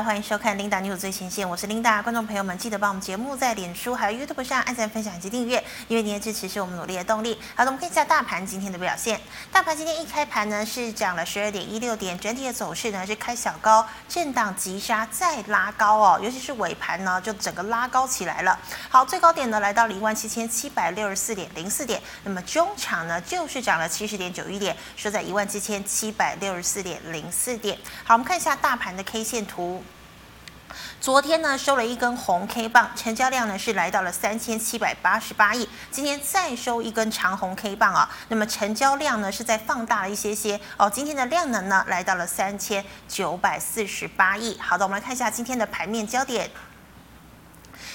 欢迎收看 Linda News 最前线，我是 Linda。观众朋友们，记得帮我们节目在脸书还有 YouTube 上按赞、分享以及订阅，因为您的支持是我们努力的动力。好的，我们看一下大盘今天的表现。大盘今天一开盘呢是涨了十二点一六点，整体的走势呢是开小高，震荡急杀，再拉高哦，尤其是尾盘呢就整个拉高起来了。好，最高点呢来到了一万七千七百六十四点零四点，那么中场呢就是涨了七十点九一点，收在一万七千七百六十四点零四点。好，我们看一下大盘的 K 线图。昨天呢收了一根红 K 棒，成交量呢是来到了三千七百八十八亿。今天再收一根长红 K 棒啊，那么成交量呢是在放大了一些些哦。今天的量能呢来到了三千九百四十八亿。好的，我们来看一下今天的盘面焦点。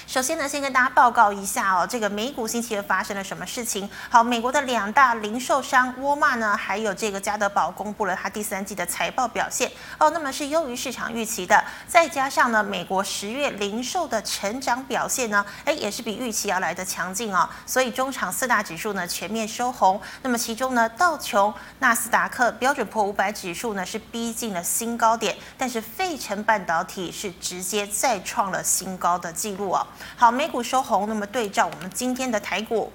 首先呢，先跟大家报告一下哦，这个美股星期二发生了什么事情？好，美国的两大零售商沃尔玛呢，还有这个家得宝公布了它第三季的财报表现哦，那么是优于市场预期的。再加上呢，美国十月零售的成长表现呢，哎，也是比预期要来的强劲哦。所以中场四大指数呢全面收红。那么其中呢，道琼、纳斯达克、标准普五百指数呢是逼近了新高点，但是费城半导体是直接再创了新高的记录哦。好，美股收红，那么对照我们今天的台股。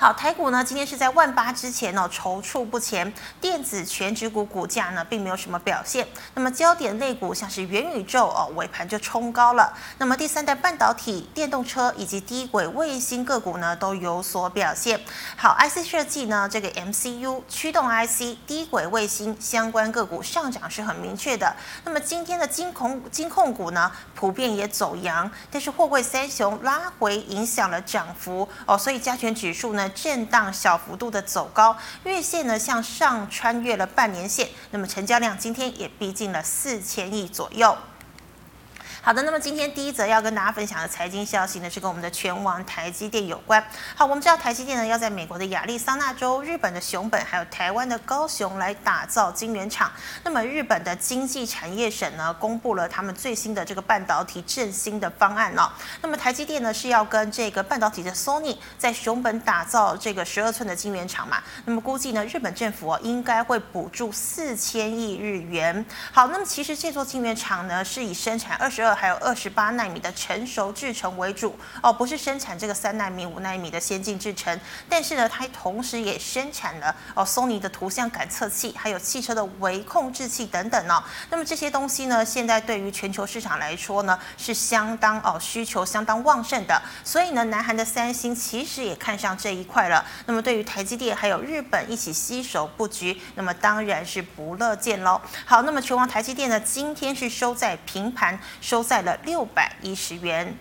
好，台股呢今天是在万八之前哦，踌躇不前。电子全指股股价呢并没有什么表现。那么焦点类股像是元宇宙哦，尾盘就冲高了。那么第三代半导体、电动车以及低轨卫星个股呢都有所表现。好，IC 设计呢这个 MCU 驱动 IC、低轨卫星相关个股上涨是很明确的。那么今天的金控金控股呢普遍也走阳，但是货柜三雄拉回影响了涨幅哦，所以加权指数呢。震荡小幅度的走高，月线呢向上穿越了半年线，那么成交量今天也逼近了四千亿左右。好的，那么今天第一则要跟大家分享的财经消息呢，是跟我们的拳王台积电有关。好，我们知道台积电呢要在美国的亚利桑那州、日本的熊本，还有台湾的高雄来打造晶圆厂。那么日本的经济产业省呢，公布了他们最新的这个半导体振兴的方案哦。那么台积电呢是要跟这个半导体的 Sony 在熊本打造这个十二寸的晶圆厂嘛？那么估计呢，日本政府哦应该会补助四千亿日元。好，那么其实这座晶圆厂呢是以生产二十二。还有二十八纳米的成熟制程为主哦，不是生产这个三纳米、五纳米的先进制程，但是呢，它同时也生产了哦，索尼的图像感测器，还有汽车的微控制器等等哦。那么这些东西呢，现在对于全球市场来说呢，是相当哦需求相当旺盛的。所以呢，南韩的三星其实也看上这一块了。那么对于台积电还有日本一起携手布局，那么当然是不乐见喽。好，那么拳王台积电呢，今天是收在平盘收。在了六百一十元。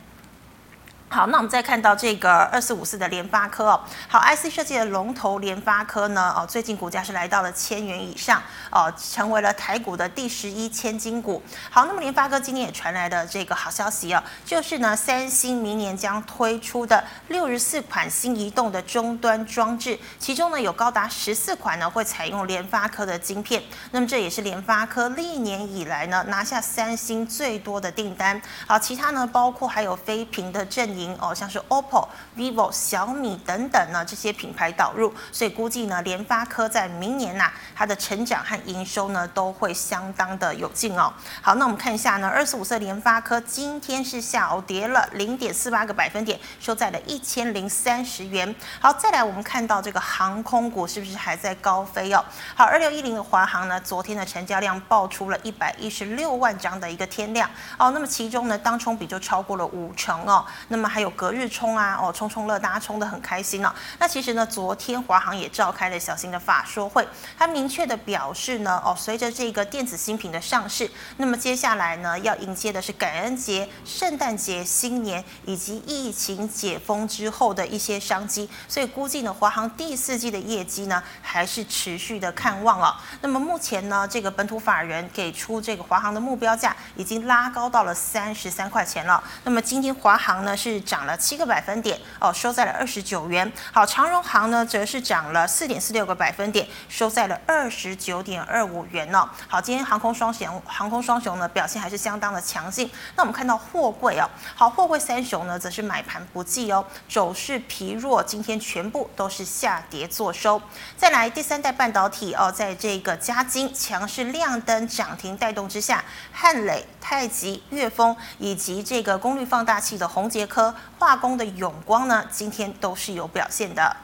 好，那我们再看到这个二四五四的联发科哦，好，IC 设计的龙头联发科呢，哦，最近股价是来到了千元以上，哦，成为了台股的第十一千金股。好，那么联发科今天也传来的这个好消息哦，就是呢，三星明年将推出的六十四款新移动的终端装置，其中呢有高达十四款呢会采用联发科的晶片，那么这也是联发科历年以来呢拿下三星最多的订单。好，其他呢包括还有非屏的阵。哦，像是 OPPO、VIVO、小米等等呢，这些品牌导入，所以估计呢，联发科在明年呐、啊，它的成长和营收呢，都会相当的有劲哦。好，那我们看一下呢，二四五四联发科今天是下跌了零点四八个百分点，收在了一千零三十元。好，再来我们看到这个航空股是不是还在高飞哦？好，二六一零的华航呢，昨天的成交量爆出了一百一十六万张的一个天量哦，那么其中呢，当冲比就超过了五成哦，那么。还有隔日冲啊，哦，冲冲乐，大家冲得很开心呢、哦。那其实呢，昨天华航也召开了小型的法说会，他明确的表示呢，哦，随着这个电子新品的上市，那么接下来呢，要迎接的是感恩节、圣诞节、新年以及疫情解封之后的一些商机，所以估计呢，华航第四季的业绩呢，还是持续的看望哦。那么目前呢，这个本土法人给出这个华航的目标价已经拉高到了三十三块钱了。那么今天华航呢是。涨了七个百分点哦，收在了二十九元。好，长荣航呢则是涨了四点四六个百分点，收在了二十九点二五元哦。好，今天航空双雄，航空双雄呢表现还是相当的强劲。那我们看到货柜哦，好，货柜三雄呢则是买盘不济哦，走势疲弱，今天全部都是下跌做收。再来第三代半导体哦，在这个加金强势亮灯涨停带动之下，汉磊、太极、悦丰以及这个功率放大器的宏捷科、化工的永光呢，今天都是有表现的。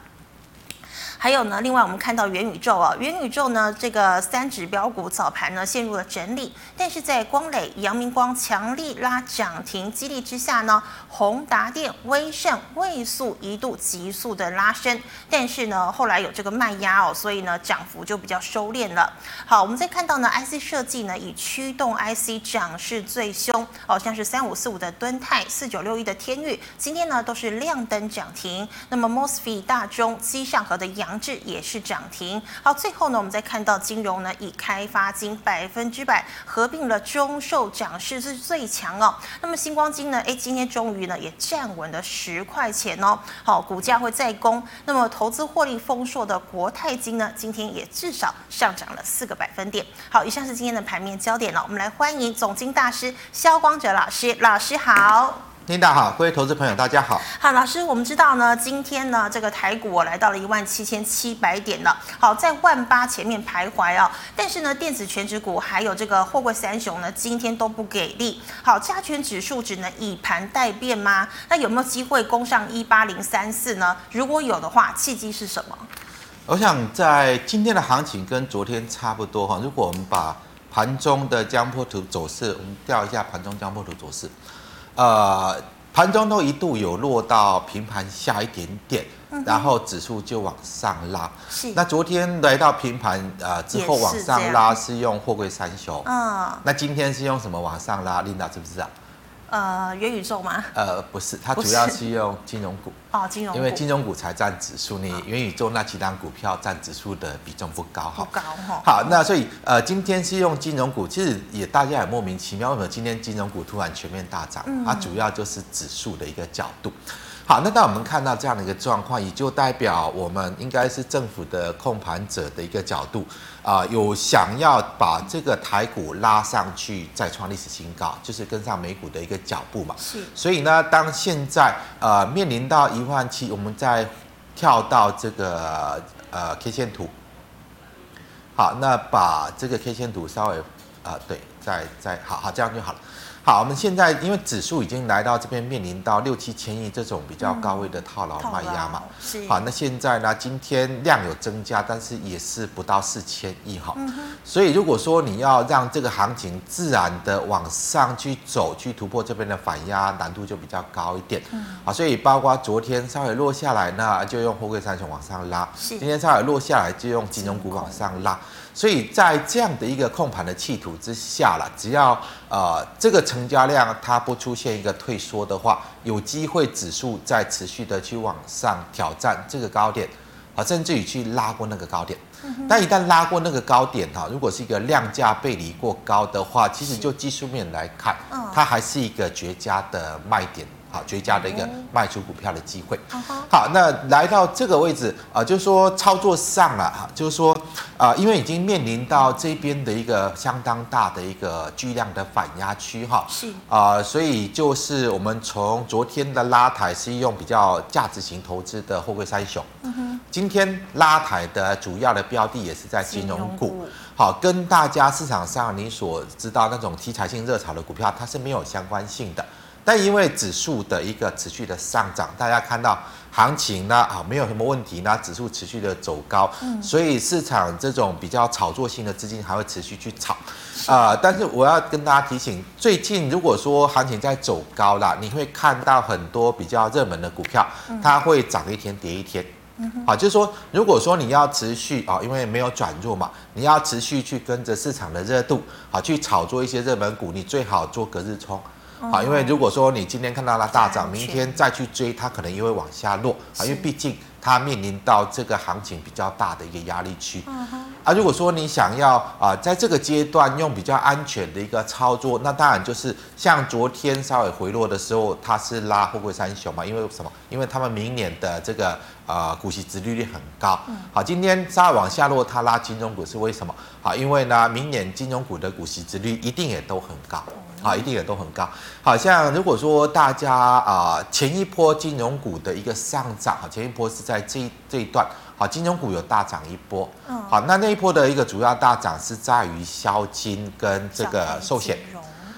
还有呢，另外我们看到元宇宙啊，元宇宙呢这个三指标股早盘呢陷入了整理，但是在光磊、阳明光强力拉涨停激励之下呢，宏达电、威盛、位速一度急速的拉升，但是呢后来有这个卖压哦，所以呢涨幅就比较收敛了。好，我们再看到呢，IC 设计呢以驱动 IC 涨势最凶哦，像是三五四五的敦泰、四九六一的天域，今天呢都是亮灯涨停。那么 MOSFET 大中、机上和的阳智也是涨停。好，最后呢，我们再看到金融呢，以开发金百分之百合并了中寿，涨势是最强哦。那么星光金呢，哎，今天终于呢也站稳了十块钱哦。好，股价会再攻。那么投资获利丰硕的国泰金呢，今天也至少上涨了四个百分点。好，以上是今天的盘面焦点了。我们来欢迎总经大师肖光哲老师，老师好。领导好，各位投资朋友，大家好。好，老师，我们知道呢，今天呢，这个台股我来到了一万七千七百点了。好，在万八前面徘徊哦。但是呢，电子全指股还有这个货柜三雄呢，今天都不给力。好，加权指数只能以盘待变吗？那有没有机会攻上一八零三四呢？如果有的话，契机是什么？我想在今天的行情跟昨天差不多哈。如果我们把盘中的江波图走势，我们调一下盘中江波图走势。呃，盘中都一度有落到平盘下一点点，嗯、然后指数就往上拉。是。那昨天来到平盘呃之后往上拉是用货柜三雄。嗯。那今天是用什么往上拉？琳达知不知道？呃，元宇宙吗？呃，不是，它主要是用金融股哦，金融股，因为金融股才占指数，你元宇宙那几档股票占指数的比重不高哈，不高哈。好，那所以呃，今天是用金融股，其实也大家也莫名其妙，为什么今天金融股突然全面大涨？嗯、它主要就是指数的一个角度。好，那当我们看到这样的一个状况，也就代表我们应该是政府的控盘者的一个角度啊、呃，有想要把这个台股拉上去，再创历史新高，就是跟上美股的一个脚步嘛。是。所以呢，当现在呃面临到一万七，我们再跳到这个呃 K 线图。好，那把这个 K 线图稍微啊、呃，对，再再好好这样就好了。好，我们现在因为指数已经来到这边，面临到六七千亿这种比较高位的套牢卖压嘛。是。好，那现在呢，今天量有增加，但是也是不到四千亿哈。所以如果说你要让这个行情自然的往上去走，去突破这边的反压，难度就比较高一点。嗯。好，所以包括昨天稍微落下来，那就用货柜三雄往上拉。是。今天稍微落下来，就用金融股往上拉。所以在这样的一个控盘的企图之下了，只要呃这个成交量它不出现一个退缩的话，有机会指数再持续的去往上挑战这个高点，啊，甚至于去拉过那个高点。但一旦拉过那个高点哈，如果是一个量价背离过高的话，其实就技术面来看，它还是一个绝佳的卖点。好，绝佳的一个卖出股票的机会。好，那来到这个位置啊、呃，就是说操作上了哈，就是说啊、呃，因为已经面临到这边的一个相当大的一个巨量的反压区哈。是啊、呃，所以就是我们从昨天的拉抬是用比较价值型投资的货柜三雄。嗯哼。今天拉抬的主要的标的也是在金融股。好，跟大家市场上你所知道那种题材性热炒的股票，它是没有相关性的。但因为指数的一个持续的上涨，大家看到行情呢啊没有什么问题，呢指数持续的走高，嗯，所以市场这种比较炒作性的资金还会持续去炒，啊、呃，但是我要跟大家提醒，最近如果说行情在走高了，你会看到很多比较热门的股票，它会涨一天跌一天，嗯，好，就是说如果说你要持续啊，因为没有转弱嘛，你要持续去跟着市场的热度，好去炒作一些热门股，你最好做隔日冲。好，因为如果说你今天看到它大涨，明天再去追，它可能又会往下落啊。因为毕竟它面临到这个行情比较大的一个压力区。啊，如果说你想要啊，在这个阶段用比较安全的一个操作，那当然就是像昨天稍微回落的时候，它是拉富贵三雄嘛，因为什么？因为他们明年的这个呃股息殖利率很高。好，今天稍微往下落，它拉金融股是为什么？好，因为呢，明年金融股的股息殖率一定也都很高。好，一定也都很高。好像如果说大家啊、呃，前一波金融股的一个上涨，啊，前一波是在这一这一段，好，金融股有大涨一波。嗯。好，那那一波的一个主要大涨是在于消金跟这个寿险。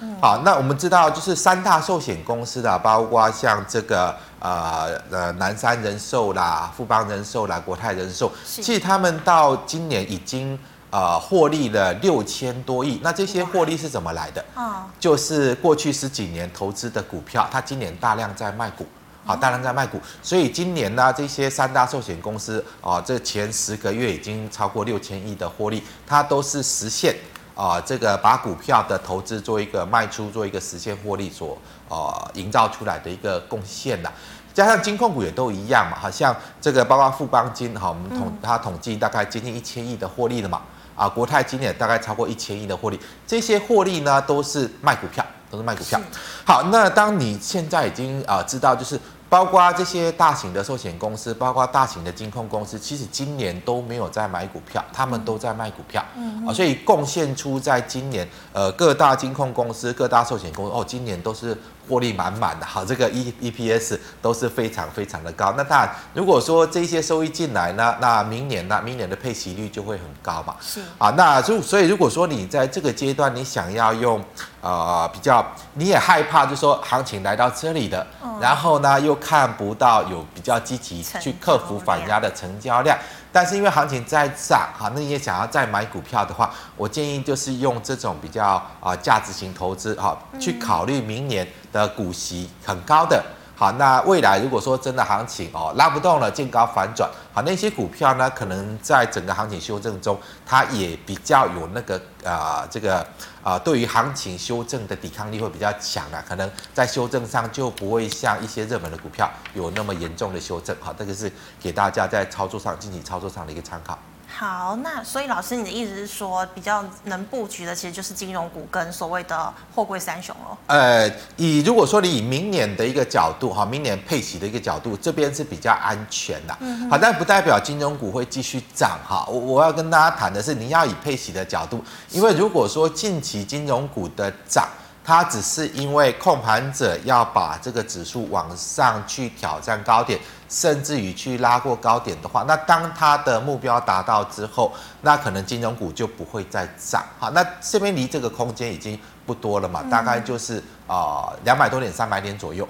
嗯。好，那我们知道就是三大寿险公司的，包括像这个呃呃南山人寿啦、富邦人寿啦、国泰人寿，其实他们到今年已经。呃，获利了六千多亿，那这些获利是怎么来的？啊，就是过去十几年投资的股票，它今年大量在卖股，好，大量在卖股，所以今年呢，这些三大寿险公司啊，这前十个月已经超过六千亿的获利，它都是实现啊，这个把股票的投资做一个卖出，做一个实现获利所呃营造出来的一个贡献的，加上金控股也都一样嘛，好像这个包括富邦金，哈，我们统它统计大概接近一千亿的获利了嘛。啊，国泰今年大概超过一千亿的获利，这些获利呢都是卖股票，都是卖股票。好，那当你现在已经啊知道，就是包括这些大型的寿险公司，包括大型的金控公司，其实今年都没有在买股票，他们都在卖股票。嗯，啊，所以贡献出在今年，呃，各大金控公司、各大寿险公司，哦，今年都是。获利满满的，好，这个 E E P S 都是非常非常的高。那当然，如果说这些收益进来呢，那明年呢，明年的配息率就会很高嘛。是啊，那就所以如果说你在这个阶段，你想要用呃比较，你也害怕，就是说行情来到这里的，嗯、然后呢又看不到有比较积极去克服反压的成交量。但是因为行情在涨，哈，那你也想要再买股票的话，我建议就是用这种比较啊价值型投资，哈，去考虑明年的股息很高的。好，那未来如果说真的行情哦拉不动了，见高反转，好，那些股票呢，可能在整个行情修正中，它也比较有那个啊、呃，这个啊、呃，对于行情修正的抵抗力会比较强啊，可能在修正上就不会像一些热门的股票有那么严重的修正。好，这个是给大家在操作上进行操作上的一个参考。好，那所以老师，你的意思是说，比较能布局的其实就是金融股跟所谓的货柜三雄喽？呃，以如果说你以明年的一个角度哈，明年配息的一个角度，这边是比较安全的。嗯，好，但不代表金融股会继续涨哈。我我要跟大家谈的是，你要以配息的角度，因为如果说近期金融股的涨，它只是因为控盘者要把这个指数往上去挑战高点。甚至于去拉过高点的话，那当它的目标达到之后，那可能金融股就不会再涨。好，那这边离这个空间已经不多了嘛，大概就是啊两百多点、三百点左右。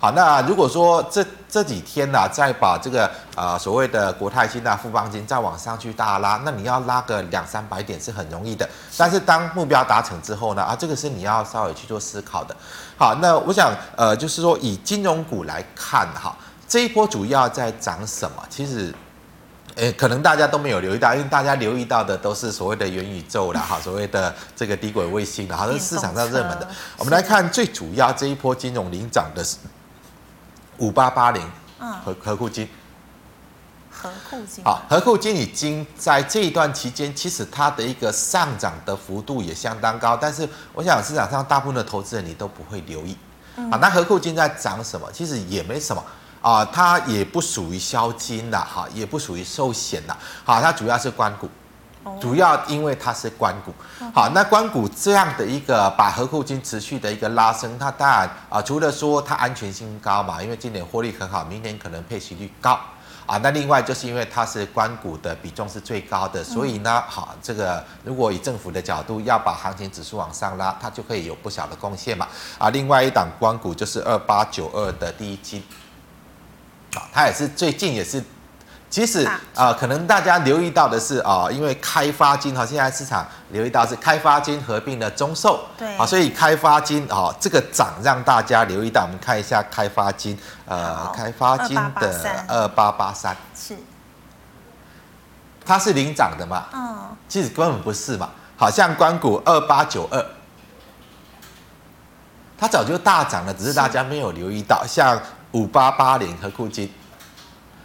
好，那如果说这这几天呢、啊，再把这个啊、呃、所谓的国泰金啊、富邦金再往上去大拉，那你要拉个两三百点是很容易的。但是当目标达成之后呢，啊，这个是你要稍微去做思考的。好，那我想呃，就是说以金融股来看哈。这一波主要在涨什么？其实，诶，可能大家都没有留意到，因为大家留意到的都是所谓的元宇宙啦，哈，所谓的这个低轨卫星啦，好像是市场上热门的。我们来看最主要这一波金融领涨的是五八八零，嗯，和和库金，和库金，好，和库金已经在这一段期间，其实它的一个上涨的幅度也相当高，但是我想市场上大部分的投资人你都不会留意，啊，那和库金在涨什么？其实也没什么。啊，它也不属于消金的哈，也不属于寿险的，好，它主要是关股，主要因为它是关谷，好，那关谷这样的一个把合库金持续的一个拉升，它当然啊，除了说它安全性高嘛，因为今年获利很好，明年可能配息率高啊，那另外就是因为它是关谷的比重是最高的，所以呢，好，这个如果以政府的角度要把行情指数往上拉，它就可以有不小的贡献嘛，啊，另外一档关谷就是二八九二的第一金。它也是最近也是，其实啊、呃，可能大家留意到的是啊、呃，因为开发金哈，现在市场留意到是开发金合并了中寿，对，啊，所以开发金啊、呃，这个涨让大家留意到。我们看一下开发金，呃，开发金的二八八三是，它是领涨的嘛？嗯，其实根本不是嘛，好像关谷二八九二，它早就大涨了，只是大家没有留意到，像。五八八零和库金，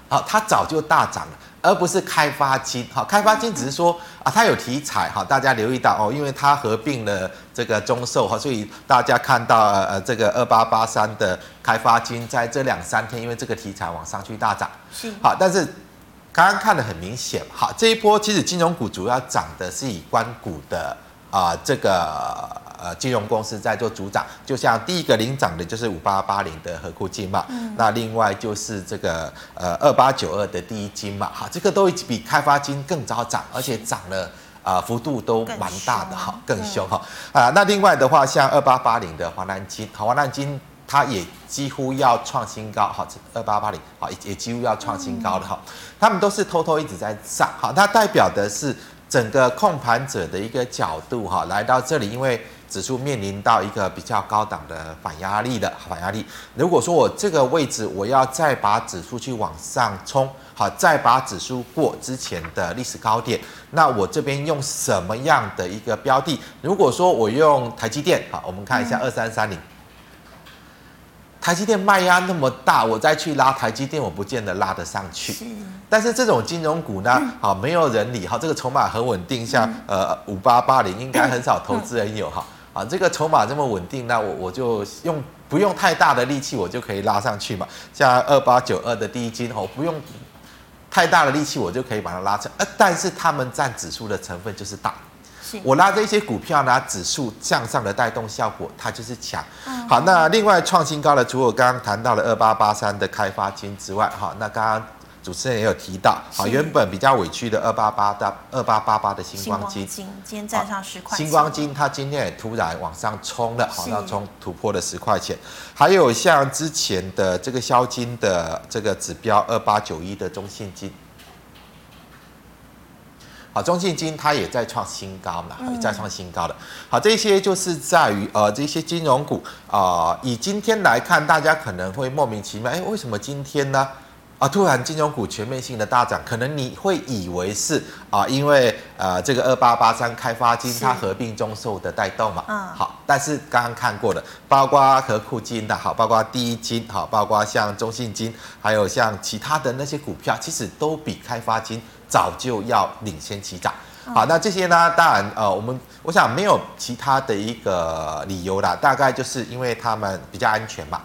好，它早就大涨了，而不是开发金。好，开发金只是说啊，它有题材哈，大家留意到哦，因为它合并了这个中寿哈，所以大家看到呃这个二八八三的开发金在这两三天，因为这个题材往上去大涨。是。好，但是刚刚看的很明显，好，这一波其实金融股主要涨的是以关股的啊、呃、这个。呃，金融公司在做主涨，就像第一个领涨的就是五八八零的合库金嘛，嗯、那另外就是这个呃二八九二的第一金嘛，好，这个都比开发金更早涨，而且涨了啊、呃、幅度都蛮大的哈，更凶哈啊。那另外的话，像二八八零的华南金，好，华南金它也几乎要创新高，哈，二八八零好也也几乎要创新高了哈，他们都是偷偷一直在上，好，它代表的是整个控盘者的一个角度哈，来到这里，因为。指数面临到一个比较高档的反压力的反压力。如果说我这个位置我要再把指数去往上冲，好，再把指数过之前的历史高点，那我这边用什么样的一个标的？如果说我用台积电，好，我们看一下二三三零，台积电卖压那么大，我再去拉台积电，我不见得拉得上去。但是这种金融股呢，好，没有人理，好，这个筹码很稳定，像呃五八八零，应该很少投资人有哈。啊，这个筹码这么稳定，那我我就用不用太大的力气，我就可以拉上去嘛。像二八九二的第一金，哦不用太大的力气，我就可以把它拉成。呃，但是他们占指数的成分就是大。我拉这些股票呢，指数向上的带动效果，它就是强。好，那另外创新高的，除了我刚刚谈到了二八八三的开发金之外，哈，那刚刚。主持人也有提到，好，原本比较委屈的二八八的二八八八的星光金，今天站上十块。星光金它今天也突然往上冲了，好，要冲突破了十块钱。还有像之前的这个消金的这个指标二八九一的中信金，好，中信金它也在创新高嘛，也在创新高的。好，这些就是在于呃这些金融股啊、呃，以今天来看，大家可能会莫名其妙，哎，为什么今天呢？啊，突然金融股全面性的大涨，可能你会以为是啊，因为呃这个二八八三开发金它合并中受的带动嘛，嗯，好，但是刚刚看过的，包括和库金的好，包括第一金好，包括像中信金，还有像其他的那些股票，其实都比开发金早就要领先起涨。好，那这些呢，当然呃，我们我想没有其他的一个理由啦，大概就是因为他们比较安全嘛。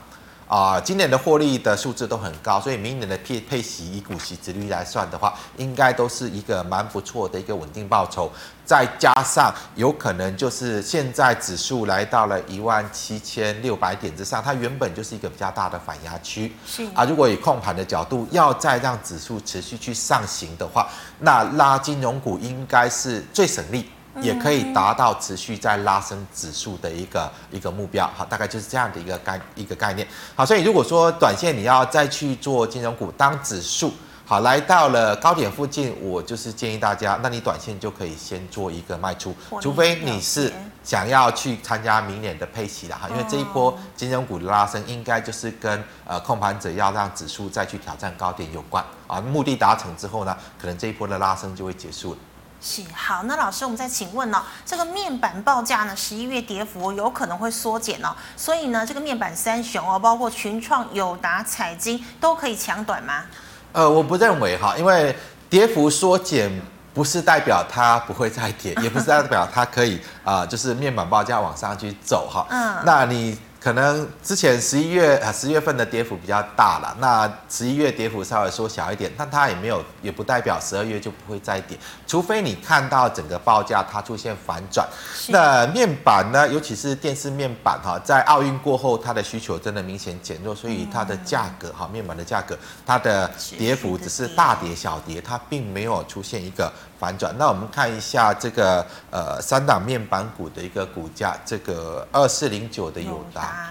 啊、呃，今年的获利的数字都很高，所以明年的配配息以股息值率来算的话，应该都是一个蛮不错的一个稳定报酬。再加上有可能就是现在指数来到了一万七千六百点之上，它原本就是一个比较大的反压区。是啊，如果以控盘的角度要再让指数持续去上行的话，那拉金融股应该是最省力。也可以达到持续在拉升指数的一个一个目标，好，大概就是这样的一个概一个概念，好，所以如果说短线你要再去做金融股，当指数好来到了高点附近，我就是建议大家，那你短线就可以先做一个卖出，除非你是想要去参加明年的配息的哈，因为这一波金融股的拉升应该就是跟呃控盘者要让指数再去挑战高点有关。啊，目的达成之后呢，可能这一波的拉升就会结束了。是好，那老师，我们再请问呢、哦，这个面板报价呢，十一月跌幅有可能会缩减哦，所以呢，这个面板三雄哦，包括群创、友达、彩晶，都可以抢短吗？呃，我不认为哈，因为跌幅缩减不是代表它不会再跌，也不是代表它可以啊、呃，就是面板报价往上去走哈。嗯，那你。可能之前十一月啊十月份的跌幅比较大了，那十一月跌幅稍微缩小一点，但它也没有，也不代表十二月就不会再跌，除非你看到整个报价它出现反转。那面板呢，尤其是电视面板哈，在奥运过后，它的需求真的明显减弱，所以它的价格哈，面板的价格，它的跌幅只是大跌小跌，它并没有出现一个。反转，那我们看一下这个呃三档面板股的一个股价，这个二四零九的友达。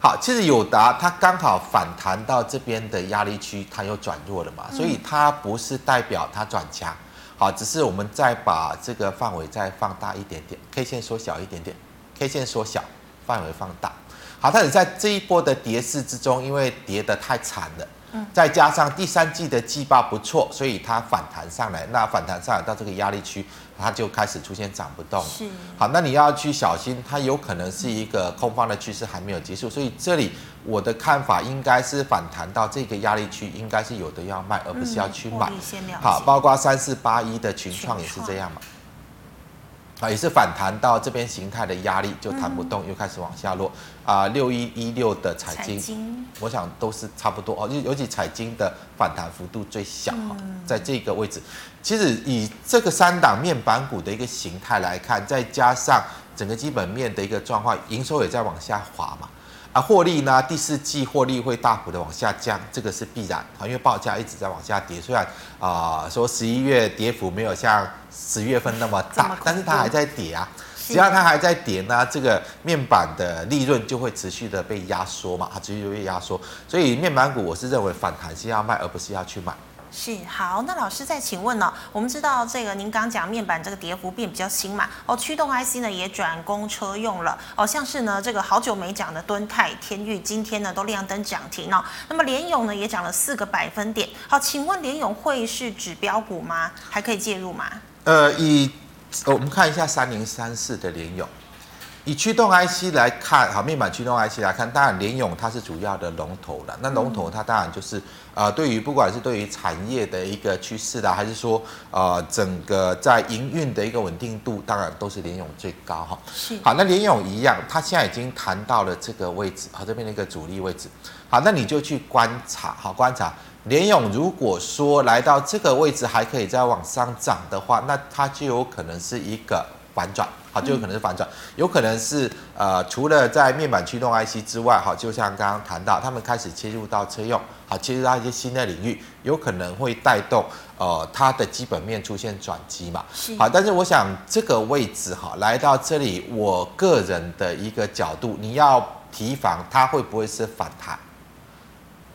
好，其实友达它刚好反弹到这边的压力区，它又转弱了嘛，所以它不是代表它转强。好，只是我们再把这个范围再放大一点点，K 线缩小一点点，K 线缩小，范围放大。好，它是在这一波的跌势之中，因为跌得太惨了。嗯，再加上第三季的季报不错，所以它反弹上来，那反弹上来到这个压力区，它就开始出现涨不动。是，好，那你要去小心，它有可能是一个空方的趋势还没有结束，所以这里我的看法应该是反弹到这个压力区，应该是有的要卖，而不是要去买。好，包括三四八一的群创也是这样嘛。啊，也是反弹到这边形态的压力就弹不动，嗯、又开始往下落。啊，六一一六的彩金，我想都是差不多哦。尤尤其彩金的反弹幅度最小哈，嗯、在这个位置。其实以这个三档面板股的一个形态来看，再加上整个基本面的一个状况，营收也在往下滑嘛。啊，获利呢？第四季获利会大幅的往下降，这个是必然啊，因为报价一直在往下跌。虽然啊、呃，说十一月跌幅没有像十月份那么大，么但是它还在跌啊。只要它还在跌呢，这个面板的利润就会持续的被压缩嘛，它持续就被压缩。所以面板股我是认为反弹是要卖，而不是要去买。是好，那老师再请问呢、我们知道这个您刚讲面板这个跌幅变比较新嘛？哦，驱动 IC 呢也转公车用了哦，像是呢这个好久没讲的敦泰、天钰，今天呢都亮灯涨停哦。那么联咏呢也涨了四个百分点。好，请问联咏会是指标股吗？还可以介入吗？呃，以我们看一下三零三四的联咏。以驱动 IC 来看，好，面板驱动 IC 来看，当然联咏它是主要的龙头了。那龙头它当然就是，呃，对于不管是对于产业的一个趋势啦，还是说，呃，整个在营运的一个稳定度，当然都是联咏最高哈。是。好，那联咏一样，它现在已经谈到了这个位置，好，这边的一个主力位置。好，那你就去观察，好，观察联咏，如果说来到这个位置还可以再往上涨的话，那它就有可能是一个反转。好，就有可能是反转，有可能是呃，除了在面板驱动 IC 之外，哈，就像刚刚谈到，他们开始切入到车用，好，切入到一些新的领域，有可能会带动呃它的基本面出现转机嘛。好，但是我想这个位置哈，来到这里，我个人的一个角度，你要提防它会不会是反弹？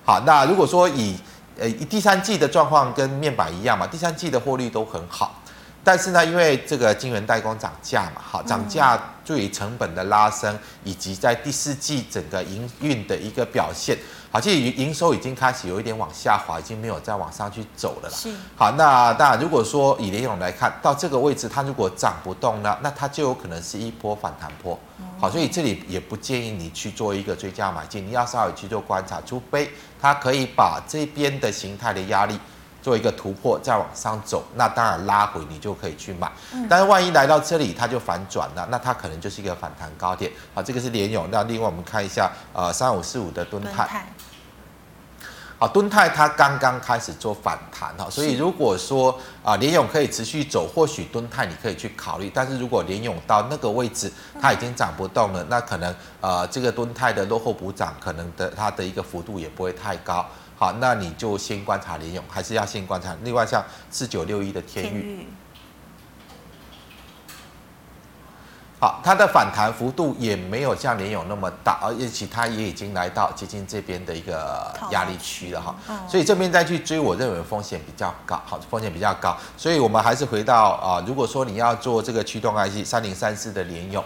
好，那如果说以呃第三季的状况跟面板一样嘛，第三季的获利都很好。但是呢，因为这个晶圆代工涨价嘛，好，涨价对于成本的拉升，以及在第四季整个营运的一个表现，好，其实营收已经开始有一点往下滑，已经没有再往上去走了啦。是。好，那当然，如果说以联勇来看到这个位置，它如果涨不动呢，那它就有可能是一波反弹波。好，所以这里也不建议你去做一个追加买进，你要稍微去做观察，除非它可以把这边的形态的压力。做一个突破，再往上走，那当然拉回你就可以去买。嗯、但是万一来到这里它就反转了，那它可能就是一个反弹高点。好，这个是联咏。那另外我们看一下，呃，三五四五的敦泰。泰好，敦泰它刚刚开始做反弹哈，所以如果说啊联咏可以持续走，或许敦泰你可以去考虑。但是如果联咏到那个位置它已经涨不动了，那可能呃这个敦泰的落后补涨，可能的它的一个幅度也不会太高。好，那你就先观察联勇，还是要先观察。另外，像四九六一的天域，好，它的反弹幅度也没有像联勇那么大，而且它也已经来到接近这边的一个压力区了哈。所以这边再去追，我认为风险比较高，好，风险比较高。所以我们还是回到啊，如果说你要做这个驱动 IC 三零三四的联咏。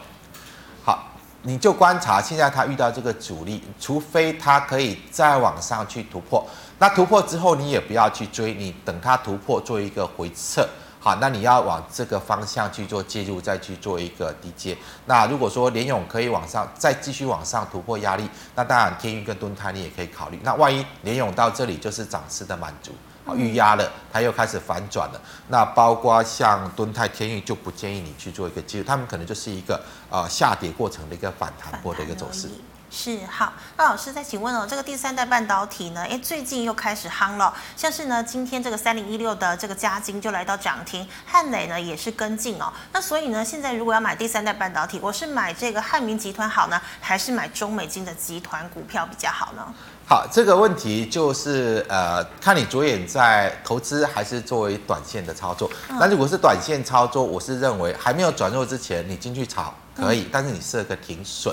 你就观察，现在它遇到这个阻力，除非它可以再往上去突破，那突破之后你也不要去追，你等它突破做一个回撤，好，那你要往这个方向去做介入，再去做一个低接。那如果说联勇可以往上再继续往上突破压力，那当然天运跟蹲泰你也可以考虑。那万一联勇到这里就是涨势的满足。预压了，它又开始反转了。那包括像敦泰、天钰就不建议你去做一个介入，他们可能就是一个呃下跌过程的一个反弹波的一个走势。是好，那老师再请问哦，这个第三代半导体呢？诶，最近又开始夯了，像是呢今天这个三零一六的这个嘉金就来到涨停，汉磊呢也是跟进哦。那所以呢，现在如果要买第三代半导体，我是买这个汉明集团好呢，还是买中美金的集团股票比较好呢？好，这个问题就是呃，看你着眼在投资还是作为短线的操作。那如果是短线操作，我是认为还没有转弱之前，你进去炒可以，但是你设个停损。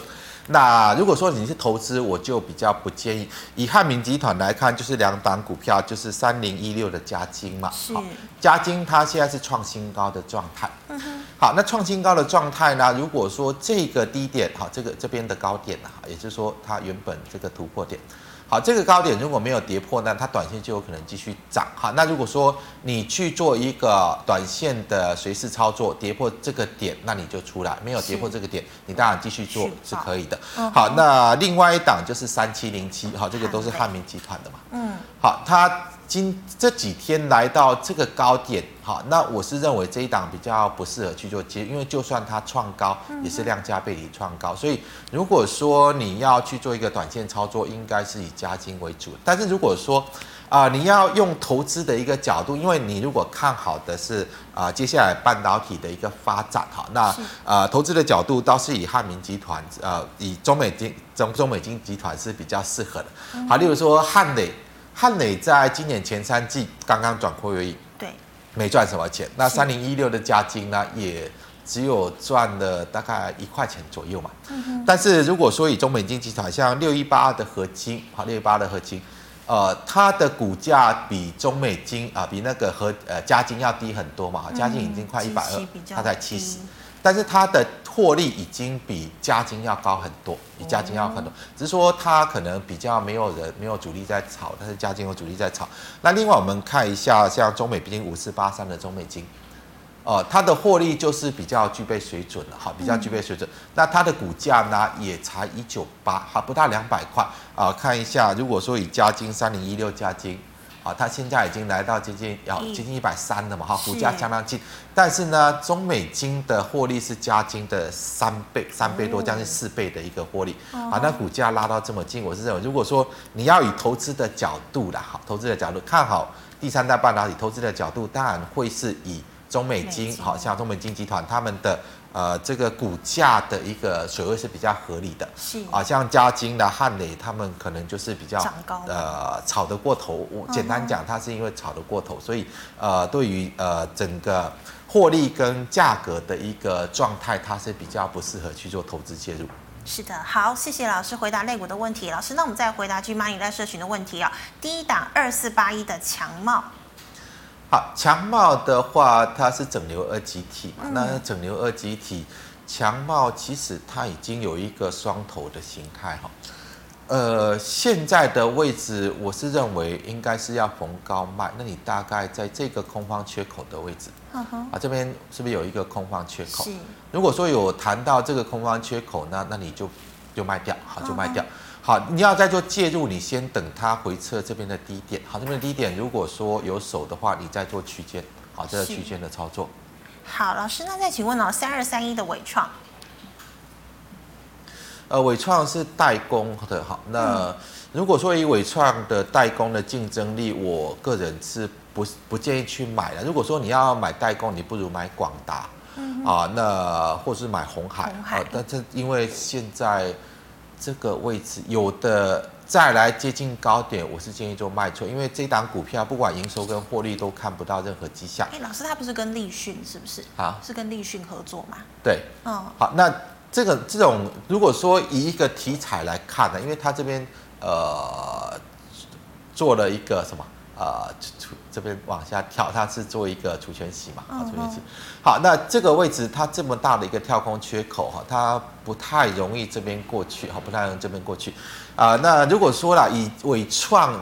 那如果说你是投资，我就比较不建议。以汉民集团来看，就是两档股票，就是三零一六的嘉金嘛。是。嘉金它现在是创新高的状态。嗯哼。好，那创新高的状态呢？如果说这个低点，好，这个这边的高点啊，也就是说它原本这个突破点。好，这个高点如果没有跌破，那它短线就有可能继续涨。哈，那如果说你去做一个短线的随势操作，跌破这个点，那你就出来；没有跌破这个点，你当然继续做是可以的。好，那另外一档就是三七零七，好，这个都是汉民集团的嘛。嗯，好，它。今这几天来到这个高点，好，那我是认为这一档比较不适合去做接，因为就算它创高，也是量价背离创高，所以如果说你要去做一个短线操作，应该是以加金为主。但是如果说啊、呃，你要用投资的一个角度，因为你如果看好的是啊、呃，接下来半导体的一个发展，哈，那啊、呃，投资的角度倒是以汉明集团，呃，以中美金中中美金集团是比较适合的。好，例如说汉磊。汉磊在今年前三季刚刚转亏为盈，对，没赚什么钱。那三零一六的加金呢，也只有赚了大概一块钱左右嘛。嗯。但是如果说以中美金集团，像六一八二的合金，好，六一八二的合金，呃，它的股价比中美金啊、呃，比那个合呃加金要低很多嘛。加金已经快一百二，它才七十。但是它的获利已经比加金要高很多，比加金要很多，只是说它可能比较没有人没有主力在炒，但是加金有主力在炒。那另外我们看一下，像中美毕竟五四八三的中美金，呃，它的获利就是比较具备水准了，哈，比较具备水准。那它的股价呢，也才一九八，还不到两百块啊。看一下，如果说以加金三零一六嘉晶。啊，它现在已经来到接近要接近一百三了嘛，哈，股价相当近。但是呢，中美金的获利是加金的三倍，三倍多，将近四倍的一个获利。啊，那股价拉到这么近，我是认为，如果说你要以投资的角度啦，好，投资的角度看好第三代半导体，投资的角度当然会是以中美金，好像中美金集团他们的。呃，这个股价的一个水位是比较合理的，是啊，像嘉金的汉磊，他们可能就是比较呃炒得过头。我简单讲，它是因为炒得过头，所以呃，对于呃整个获利跟价格的一个状态，它是比较不适合去做投资介入。是的，好，谢谢老师回答类股的问题。老师，那我们再回答 GMoney 在社群的问题啊、哦。第一档二四八一的强茂。好，强茂的话，它是整流二极体嘛？那整流二极体，强茂其实它已经有一个双头的形态哈。呃，现在的位置，我是认为应该是要逢高卖。那你大概在这个空方缺口的位置，啊，这边是不是有一个空方缺口？是。如果说有谈到这个空方缺口，那那你就就卖掉，好，就卖掉。好，你要再做介入，你先等它回撤这边的低点。好，这边的低点如果说有手的话，你再做区间。好，这个区间的操作。好，老师，那再请问哦，三二三一的伟创。呃，伟创是代工的，好，那如果说以伟创的代工的竞争力，我个人是不不建议去买的。如果说你要买代工，你不如买广达，嗯、啊，那或是买红海，鸿海啊，但是因为现在。这个位置有的再来接近高点，我是建议做卖出，因为这档股票不管营收跟获利都看不到任何迹象。哎，老师，他不是跟立讯是不是？啊，是跟立讯合作吗？对，嗯，好，那这个这种如果说以一个题材来看呢，因为他这边呃做了一个什么？呃，这边往下跳，它是做一个除权息嘛，啊，除权息。好，那这个位置它这么大的一个跳空缺口哈，它不太容易这边过去，哈，不太容易这边过去。啊、呃，那如果说了以伟创，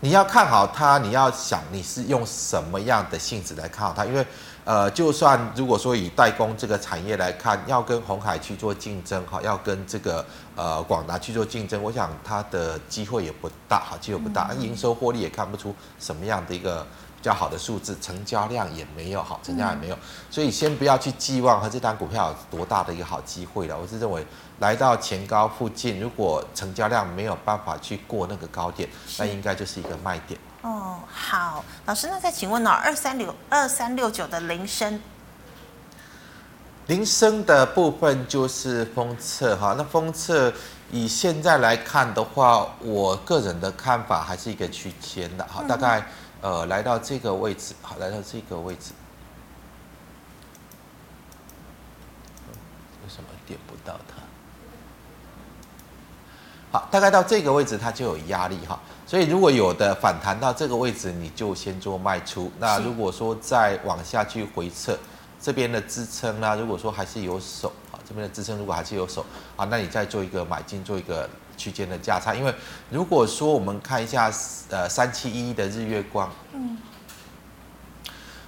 你要看好它，你要想你是用什么样的性质来看好它，因为。呃，就算如果说以代工这个产业来看，要跟鸿海去做竞争哈，要跟这个呃广达去做竞争，我想它的机会也不大哈，机会不大，营收获利也看不出什么样的一个比较好的数字，成交量也没有哈，成交量也没有，所以先不要去寄望和这单股票有多大的一个好机会了。我是认为来到前高附近，如果成交量没有办法去过那个高点，那应该就是一个卖点。哦，好，老师，那再请问呢？二三六二三六九的铃声，铃声的部分就是封测哈。那封测以现在来看的话，我个人的看法还是一个区间的哈，大概呃来到这个位置，好，来到这个位置，为什么点不到它？好，大概到这个位置它就有压力哈。所以如果有的反弹到这个位置，你就先做卖出。那如果说再往下去回撤这边的支撑呢，如果说还是有手啊，这边的支撑如果还是有手啊，那你再做一个买进，做一个区间的价差。因为如果说我们看一下呃三七一的日月光，嗯。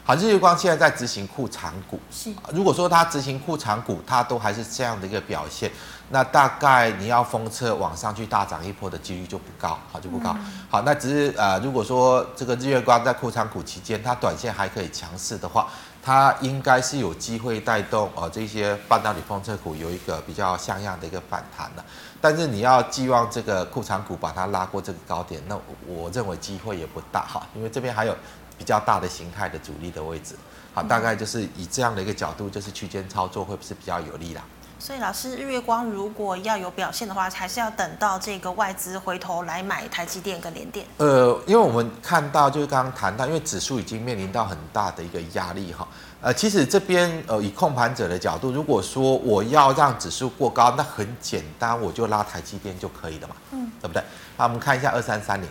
好，日月光现在在执行库藏股。是，如果说它执行库藏股，它都还是这样的一个表现，那大概你要封测往上去大涨一波的几率就不高，好就不高。嗯、好，那只是呃，如果说这个日月光在库藏股期间，它短线还可以强势的话，它应该是有机会带动呃这些半导体封测股有一个比较像样的一个反弹的。但是你要寄望这个库藏股把它拉过这个高点，那我认为机会也不大哈，因为这边还有。比较大的形态的阻力的位置，好，大概就是以这样的一个角度，就是区间操作会不是比较有利啦。所以老师，日月光如果要有表现的话，还是要等到这个外资回头来买台积电跟联电。呃，因为我们看到就是刚刚谈到，因为指数已经面临到很大的一个压力哈。呃，其实这边呃以控盘者的角度，如果说我要让指数过高，那很简单，我就拉台积电就可以了嘛，嗯，对不对？好，我们看一下二三三零。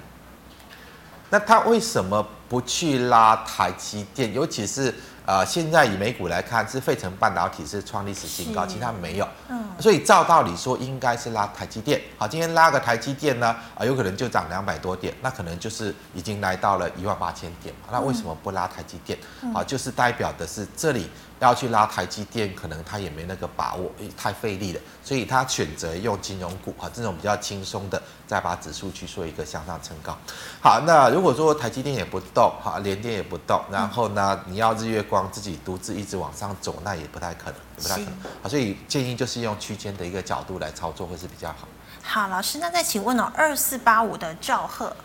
那他为什么不去拉台积电？尤其是呃，现在以美股来看，是费城半导体是创历史新高，其他没有。嗯，所以照道理说，应该是拉台积电。好，今天拉个台积电呢，啊，有可能就涨两百多点，那可能就是已经来到了一万八千点。那为什么不拉台积电？好，就是代表的是这里。要去拉台积电，可能他也没那个把握，太费力了，所以他选择用金融股啊，这种比较轻松的，再把指数去做一个向上撑高。好，那如果说台积电也不动，哈，联电也不动，然后呢，你要日月光自己独自一直往上走，那也不太可能，也不太可能。好，所以建议就是用区间的一个角度来操作，会是比较好。好，老师，那再请问哦，二四八五的兆赫。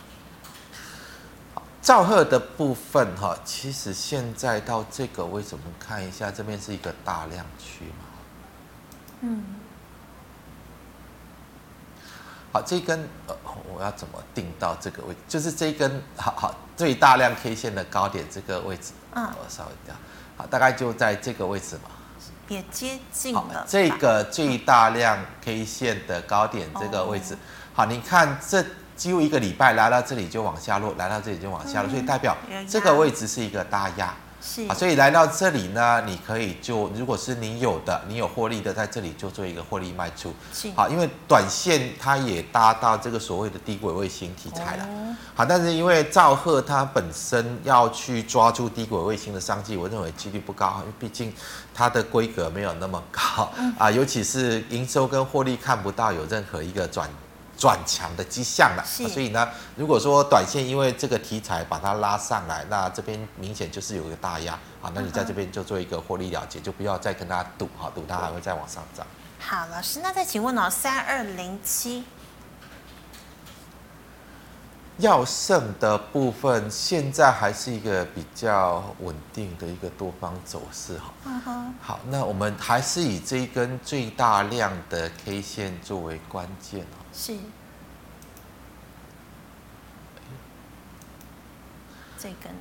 兆赫的部分哈，其实现在到这个位置，我们看一下，这边是一个大量区嘛。嗯。好，这一根呃，我要怎么定到这个位置？就是这一根好好最大量 K 线的高点这个位置。嗯。我稍微掉，好，大概就在这个位置嘛。也接近了。这个最大量 K 线的高点这个位置，好，你看这。几乎一个礼拜来到这里就往下落，来到这里就往下落，所以代表这个位置是一个大压，是。啊，所以来到这里呢，你可以就如果是你有的，你有获利的，在这里就做一个获利卖出，是。好，因为短线它也搭到这个所谓的低轨卫星题材了，好，但是因为兆赫它本身要去抓住低轨卫星的商机，我认为几率不高，因为毕竟它的规格没有那么高。啊，尤其是营收跟获利看不到有任何一个转。转强的迹象了，所以呢，如果说短线因为这个题材把它拉上来，那这边明显就是有一个大压啊，那你在这边就做一个获利了结，就不要再跟它赌哈，赌它还会再往上涨。好，老师，那再请问哦，三二零七，药盛的部分现在还是一个比较稳定的一个多方走势哈。好，那我们还是以这一根最大量的 K 线作为关键。是，这根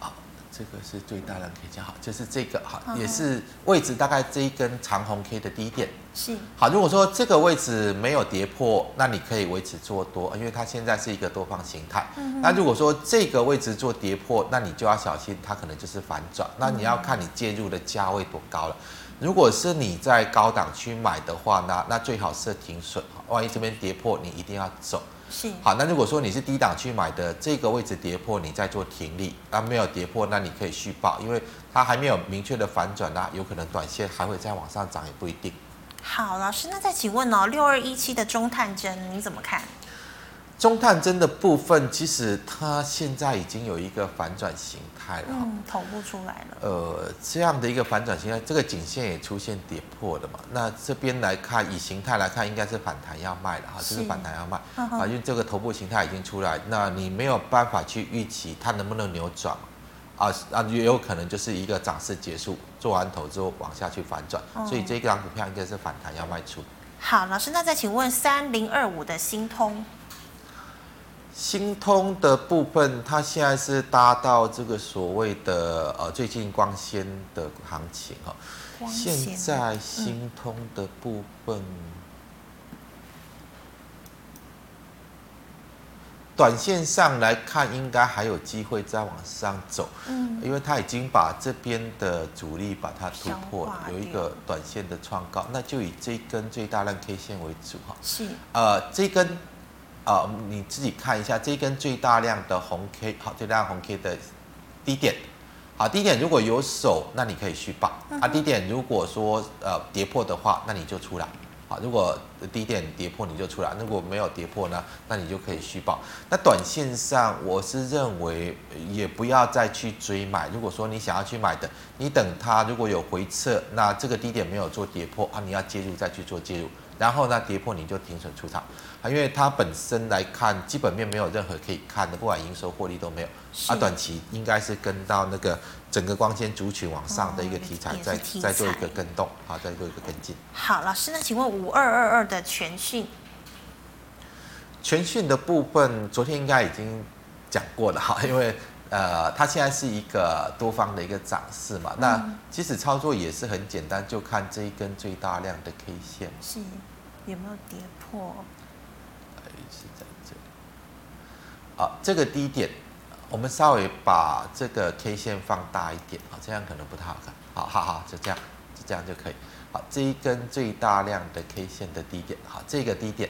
啊，这个是最大的 K 线好，就是这个好，也是位置大概这一根长红 K 的低点。是，好，如果说这个位置没有跌破，那你可以维持做多，因为它现在是一个多方形态。那如果说这个位置做跌破，那你就要小心，它可能就是反转。那你要看你介入的价位多高了。如果是你在高档区买的话，那那最好是停损哈，万一这边跌破，你一定要走。是。好，那如果说你是低档区买的，这个位置跌破，你再做停利，那没有跌破，那你可以续报，因为它还没有明确的反转，啦有可能短线还会再往上涨，也不一定。好，老师，那再请问哦，六二一七的中探针你怎么看？中探针的部分，其实它现在已经有一个反转形态了，嗯，头部出来了。呃，这样的一个反转形态，这个颈线也出现跌破了嘛？那这边来看，以形态来看，应该是反弹要卖了哈，就是反弹要卖啊，因为这个头部形态已经出来，那你没有办法去预期它能不能扭转啊啊，也有可能就是一个涨势结束，做完头之后往下去反转，所以这张股票应该是反弹要卖出。好，老师，那再请问三零二五的新通。新通的部分，它现在是搭到这个所谓的呃最近光纤的行情哈。现在新通的部分，短线上来看，应该还有机会再往上走，嗯，因为它已经把这边的主力把它突破了，有一个短线的创高，那就以这根最大量 K 线为主哈，是，呃，这根，啊、呃，你自己看一下这根最大量的红 K，好，最大量红 K 的低点，好，低点如果有手，那你可以续报，嗯、啊，低点如果说呃跌破的话，那你就出来。好，如果低点跌破你就出来，如果没有跌破呢，那你就可以续报。那短线上我是认为也不要再去追买。如果说你想要去买的，你等它如果有回撤，那这个低点没有做跌破啊，你要介入再去做介入。然后呢，跌破你就停损出场啊，因为它本身来看基本面没有任何可以看的，不管营收获利都没有。啊，短期应该是跟到那个整个光纤族群往上的一个题材，再再做一个跟动，好，再做一个跟进。好，老师，那请问五二二二的全讯，全讯的部分昨天应该已经讲过了哈，因为呃，它现在是一个多方的一个涨势嘛，那其实操作也是很简单，就看这一根最大量的 K 线是有没有跌破？是在这里。好，这个低点。我们稍微把这个 K 线放大一点啊，这样可能不太好看。好好好，就这样，就这样就可以。好，这一根最大量的 K 线的低点，好，这个低点。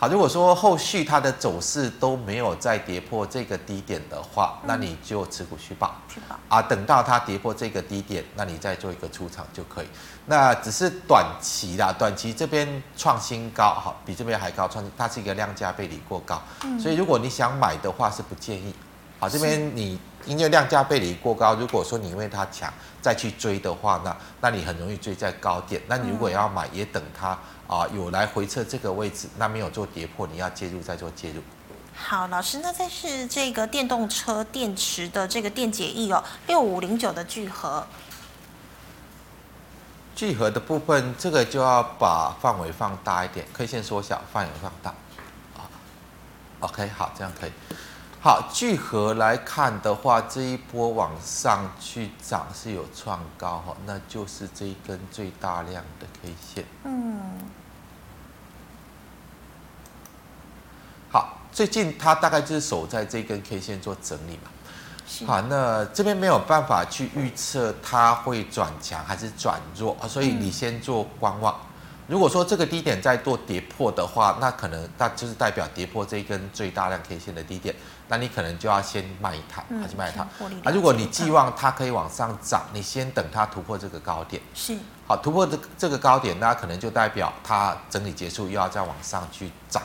好，如果说后续它的走势都没有再跌破这个低点的话，那你就持股续报。续抱啊，等到它跌破这个低点，那你再做一个出场就可以。那只是短期啦，短期这边创新高，好，比这边还高，创新，它是一个量价背离过高，所以如果你想买的话，是不建议。好，这边你因为量价背离过高，如果说你因为它强再去追的话，那那你很容易追在高点。那你如果要买，也等它啊有来回测这个位置，那没有做跌破，你要介入再做介入。好，老师，那再是这个电动车电池的这个电解液哦，六五零九的聚合。聚合的部分，这个就要把范围放大一点，K 线缩小，范围放大。啊，OK，好，这样可以。好，聚合来看的话，这一波往上去涨是有创高哈，那就是这一根最大量的 K 线。嗯。好，最近它大概就是守在这根 K 线做整理嘛。好，那这边没有办法去预测它会转强还是转弱啊，所以你先做观望。如果说这个低点再做跌破的话，那可能那就是代表跌破这一根最大量 K 线的低点，那你可能就要先卖一趟，还是卖一趟。啊，如果你寄望它可以往上涨，你先等它突破这个高点。是。好，突破这这个高点，那可能就代表它整理结束，又要再往上去涨。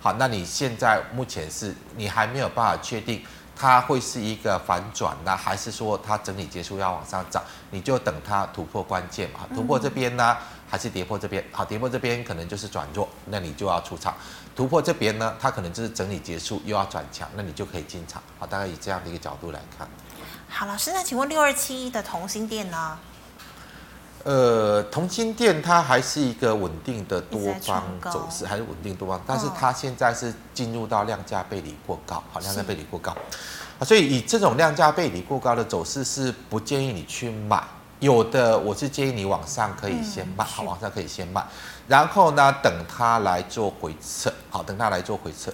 好，那你现在目前是你还没有办法确定它会是一个反转呢，还是说它整理结束要往上涨？你就等它突破关键嘛，突破这边呢？还是跌破这边，好，跌破这边可能就是转弱，那你就要出场。突破这边呢，它可能就是整理结束，又要转强，那你就可以进场。好，大概以这样的一个角度来看。好，老师，那请问六二七一的同心店呢？呃，同欣电它还是一个稳定的多方走势，还是稳定多方，但是它现在是进入到量价背离过高，好，量价背离过高，啊，所以以这种量价背离过高的走势是不建议你去买。有的我是建议你往上可以先卖，好，往上可以先卖，然后呢，等它来做回撤，好，等它来做回撤，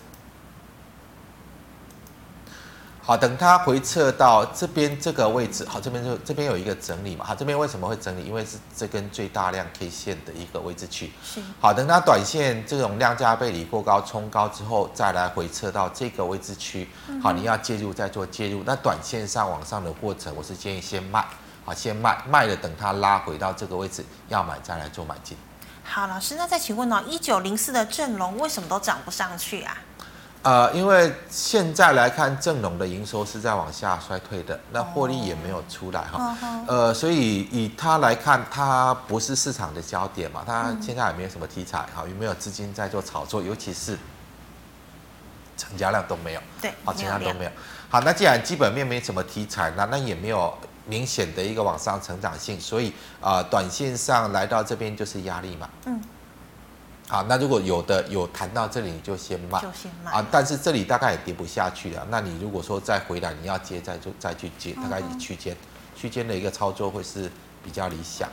好，等它回撤到这边这个位置，好，这边就这边有一个整理嘛，好，这边为什么会整理？因为是这根最大量 K 线的一个位置区，是，好，等它短线这种量价背离过高冲高之后，再来回撤到这个位置区，好，你要介入再做介入，那短线上往上的过程，我是建议先卖。好，先卖卖了，等它拉回到这个位置，要买再来做买进。好，老师，那再请问哦，一九零四的正隆为什么都涨不上去啊？呃，因为现在来看，正隆的营收是在往下衰退的，那获利也没有出来哈。哦、呃，所以以它来看，它不是市场的焦点嘛，它现在也没有什么题材，哈，也没有资金在做炒作，尤其是成交量都没有。对，好，成交量都没有。好，那既然基本面没什么题材，那那也没有。明显的一个往上成长性，所以啊、呃，短线上来到这边就是压力嘛。嗯。好，那如果有的有谈到这里，你就先卖。就先卖。啊，但是这里大概也跌不下去了。那你如果说再回来，你要接再就再去接，大概以区间区间的一个操作会是比较理想。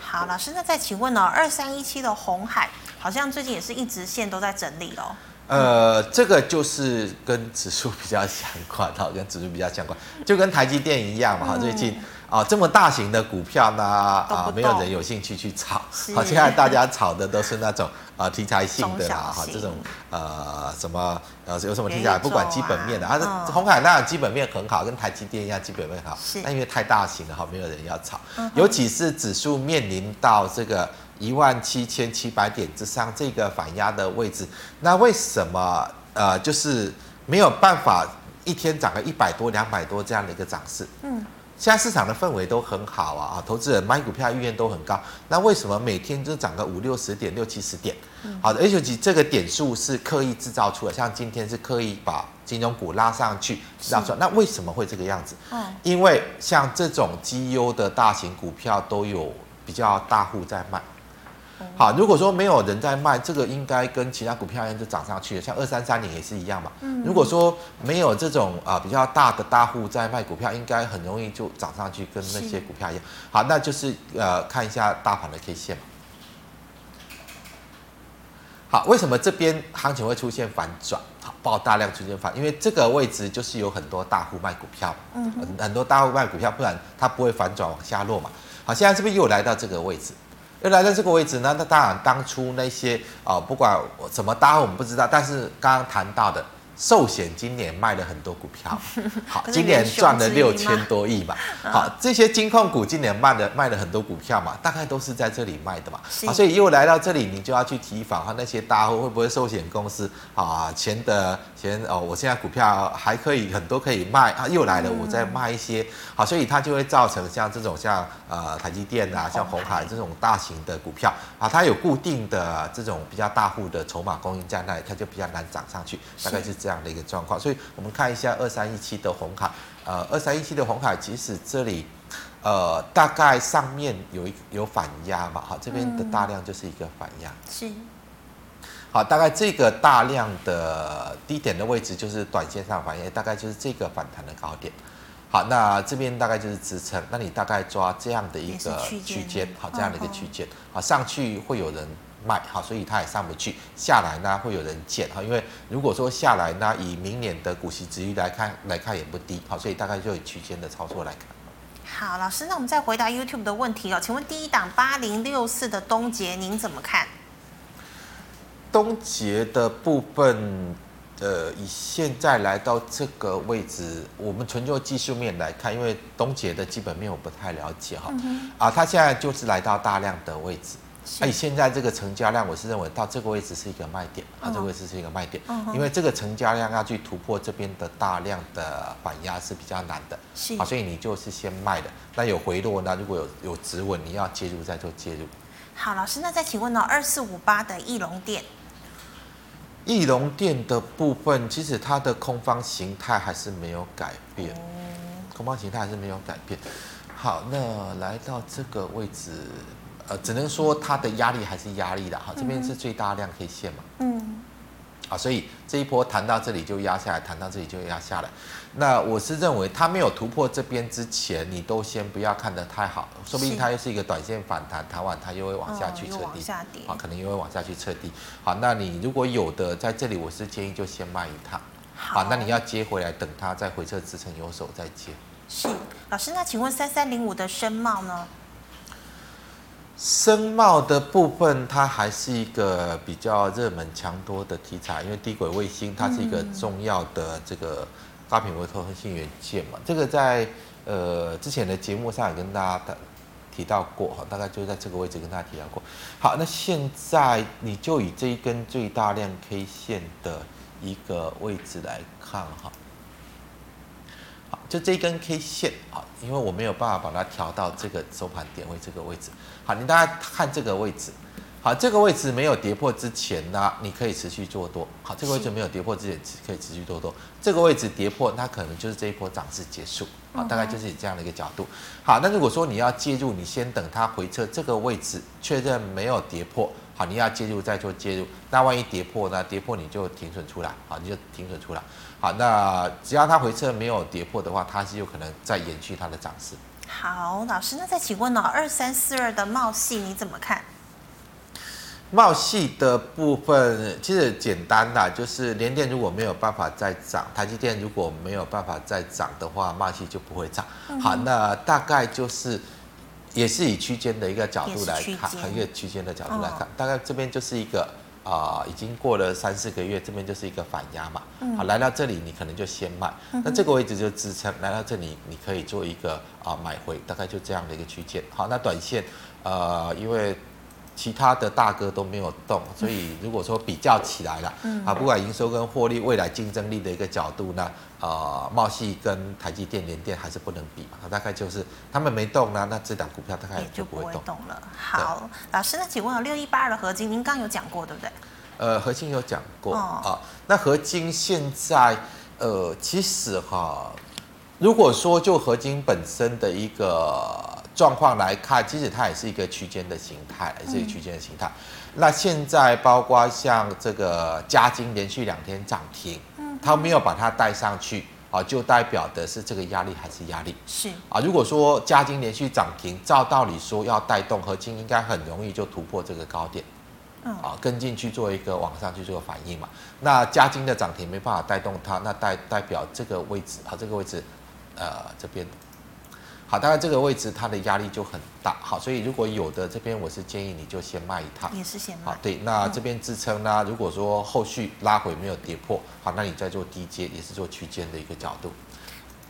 好，老师，那再请问哦，二三一七的红海好像最近也是一直线都在整理哦。呃，这个就是跟指数比较相关，哈，跟指数比较相关，就跟台积电一样嘛，哈、嗯，最近啊这么大型的股票呢，啊没有人有兴趣去炒，好，现在大家炒的都是那种啊题材性的啦，哈，这种呃什么呃有什么题材，不管基本面的，啊，嗯、红海那样基本面很好，跟台积电一样基本面好，但因为太大型了，哈，没有人要炒，嗯、尤其是指数面临到这个。一万七千七百点之上这个反压的位置，那为什么呃就是没有办法一天涨个一百多两百多这样的一个涨势？嗯，现在市场的氛围都很好啊，啊，投资人买股票意愿都很高，那为什么每天就涨个五六十点六七十点？好的，而且这个点数是刻意制造出来，像今天是刻意把金融股拉上去制造出来，那为什么会这个样子？嗯，因为像这种绩优的大型股票都有比较大户在卖。好，如果说没有人在卖，这个应该跟其他股票一样就涨上去了，像二三三零也是一样嘛。嗯，如果说没有这种啊比较大的大户在卖股票，应该很容易就涨上去，跟那些股票一样。好，那就是呃看一下大盘的 K 线嘛。好，为什么这边行情会出现反转？好，爆大量出现反，因为这个位置就是有很多大户卖股票，嗯，很多大户卖股票，不然它不会反转往下落嘛。好，现在是不是又来到这个位置？又来到这个位置呢？那当然，当初那些啊、不管怎么搭，我们不知道。但是刚刚谈到的。寿险今年卖了很多股票，好，今年赚了六千多亿嘛。好，这些金控股今年卖了卖了很多股票嘛，大概都是在这里卖的嘛。好，所以又来到这里，你就要去提防哈，那些大户会不会寿险公司啊钱的钱哦，我现在股票还可以很多可以卖啊，又来了，我再卖一些。好，所以它就会造成像这种像呃台积电啊，像红海这种大型的股票啊，它有固定的这种比较大户的筹码供应在那里，它就比较难涨上去，大概是这样。这样的一个状况，所以我们看一下二三一七的红海，呃，二三一七的红海，即使这里，呃，大概上面有一有反压嘛，好，这边的大量就是一个反压，是，好，大概这个大量的低点的位置就是短线上反压，大概就是这个反弹的高点，好，那这边大概就是支撑，那你大概抓这样的一个区间，好，这样的一个区间，好，上去会有人。卖好，所以它也上不去。下来呢，会有人捡哈，因为如果说下来呢，以明年的股息殖利率来看，来看也不低，好，所以大概就以区间的操作来看。好，老师，那我们再回答 YouTube 的问题哦，请问第一档八零六四的东杰，您怎么看？东杰的部分，呃，以现在来到这个位置，我们纯就技术面来看，因为东杰的基本面我不太了解哈，嗯、啊，它现在就是来到大量的位置。哎，现在这个成交量，我是认为到这个位置是一个卖点，啊，这个位置是一个卖点，因为这个成交量要去突破这边的大量的反压是比较难的，是，所以你就是先卖的，那有回落呢，如果有有止稳，你要介入再做介入。好，老师，那再请问呢，二四五八的翼龙电，翼龙电的部分，其实它的空方形态还是没有改变，空方形态还是没有改变。好，那来到这个位置。呃，只能说它的压力还是压力的哈，这边是最大量 K 线嘛，嗯，啊，所以这一波弹到这里就压下来，弹到这里就压下来。那我是认为它没有突破这边之前，你都先不要看得太好，说不定它又是一个短线反弹，弹完它又会往下去测低，啊，可能又会往下去测低。好，那你如果有的在这里，我是建议就先卖一趟，好，那你要接回来，等它再回撤支撑有手再接。是，老师，那请问三三零五的深茂呢？深茂的部分，它还是一个比较热门强多的题材，因为低轨卫星它是一个重要的这个高频微透核心元件嘛。这个在呃之前的节目上也跟大家提到过哈，大概就在这个位置跟大家提到过。好，那现在你就以这一根最大量 K 线的一个位置来看哈。好，就这一根 K 线啊，因为我没有办法把它调到这个收盘点位这个位置。好，你大家看这个位置，好，这个位置没有跌破之前呢，你可以持续做多。好，这个位置没有跌破之前，可以持续做多。这个位置跌破，那可能就是这一波涨势结束。好，大概就是以这样的一个角度。好，那如果说你要介入，你先等它回撤这个位置，确认没有跌破。好，你要介入再做介入。那万一跌破呢？跌破你就停损出来。好，你就停损出来。好，那只要它回撤没有跌破的话，它是有可能再延续它的涨势。好，老师，那再请问呢？二三四二的茂系你怎么看？茂系的部分其实简单啦，就是联电如果没有办法再涨，台积电如果没有办法再涨的话，茂系就不会涨。嗯、好，那大概就是也是以区间的一个角度来看，一个区间的角度来看，哦、大概这边就是一个啊、呃，已经过了三四个月，这边就是一个反压嘛。嗯、好，来到这里你可能就先卖，嗯、那这个位置就支撑，来到这里你可以做一个啊、呃、买回，大概就这样的一个区间。好，那短线呃，因为。其他的大哥都没有动，所以如果说比较起来了，嗯、啊，不管营收跟获利、未来竞争力的一个角度呢，呃，茂系跟台积电、联电还是不能比嘛，大概就是他们没动呢，那这档股票大概就不会动，了。好，老师，那请问六一八二的合金，您刚有讲过对不对？呃，合金有讲过、哦、啊，那合金现在呃，其实哈，如果说就合金本身的一个。状况来看，其实它也是一个区间的形态，也是一个区间的形态。嗯、那现在包括像这个嘉金连续两天涨停，嗯，它没有把它带上去啊，就代表的是这个压力还是压力？是啊。如果说嘉金连续涨停，照道理说要带动合金，应该很容易就突破这个高点，嗯啊，跟进去做一个往上去做反应嘛。那加金的涨停没办法带动它，那代代表这个位置啊，这个位置，呃，这边。好，当然这个位置它的压力就很大，好，所以如果有的这边我是建议你就先卖一趟，也是先卖。好，对，那这边支撑呢，如果说后续拉回没有跌破，好，那你再做低阶，也是做区间的一个角度。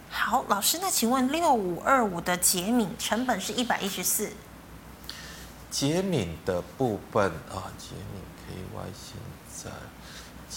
好，老师，那请问六五二五的杰敏成本是一百一十四，杰敏的部分啊，杰敏 KY 现在。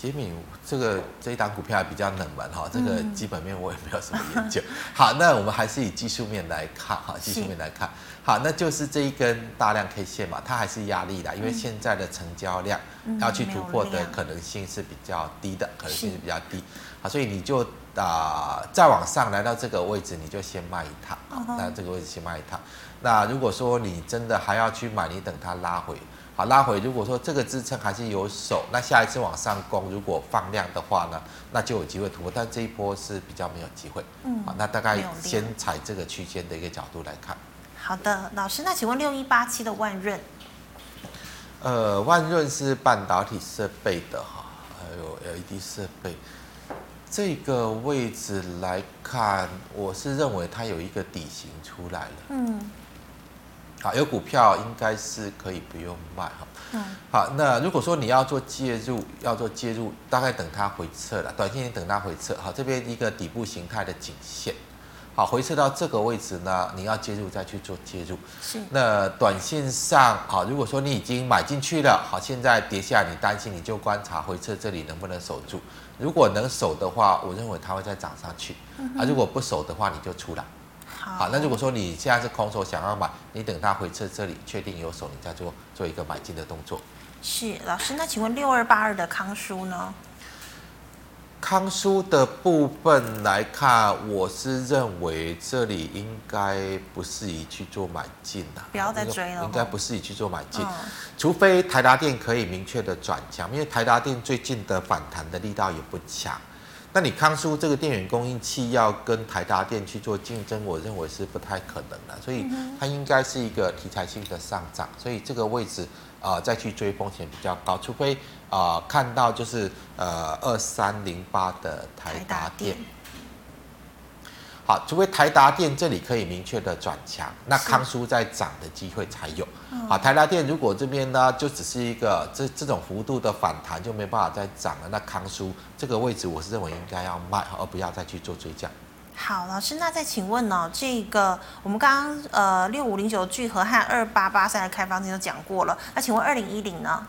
杰米这个这一档股票还比较冷门哈，这个基本面我也没有什么研究。好，那我们还是以技术面来看哈，技术面来看，好，那就是这一根大量 K 线嘛，它还是压力的，因为现在的成交量要去突破的可能性是比较低的，可能性是比较低。好，所以你就啊再往上来到这个位置，你就先卖一趟啊，那这个位置先卖一趟。那如果说你真的还要去买，你等它拉回。好，拉回。如果说这个支撑还是有手，那下一次往上攻，如果放量的话呢，那就有机会突破。但这一波是比较没有机会。嗯，好，那大概先踩这个区间的一个角度来看。好的，老师，那请问六一八七的万润？呃，万润是半导体设备的哈，还有 LED 设备。这个位置来看，我是认为它有一个底型出来了。嗯。好，有股票应该是可以不用卖哈。嗯。好，那如果说你要做介入，要做介入，大概等它回撤了，短线等它回撤。好，这边一个底部形态的颈线，好，回撤到这个位置呢，你要介入再去做介入。是。那短线上，好，如果说你已经买进去了，好，现在跌下，你担心，你就观察回撤这里能不能守住。如果能守的话，我认为它会再涨上去。嗯。啊，如果不守的话，你就出来。好，那如果说你现在是空手想要买，你等它回撤这里确定有手，你再做做一个买进的动作。是老师，那请问六二八二的康舒呢？康舒的部分来看，我是认为这里应该不适宜去做买进的，不要再追了。应该不适宜去做买进，嗯、除非台达电可以明确的转强，因为台达电最近的反弹的力道也不强。那你康舒这个电源供应器要跟台达电去做竞争，我认为是不太可能的，所以它应该是一个题材性的上涨，所以这个位置啊、呃、再去追风险比较高，除非啊、呃、看到就是呃二三零八的台达电。好，除非台达电这里可以明确的转强，那康舒在涨的机会才有。好，台达电如果这边呢就只是一个这这种幅度的反弹，就没办法再涨了。那康舒这个位置，我是认为应该要卖，而不要再去做追加。好，老师，那再请问呢、哦，这个我们刚刚呃六五零九聚合和二八八三的开发金都讲过了，那请问二零一零呢？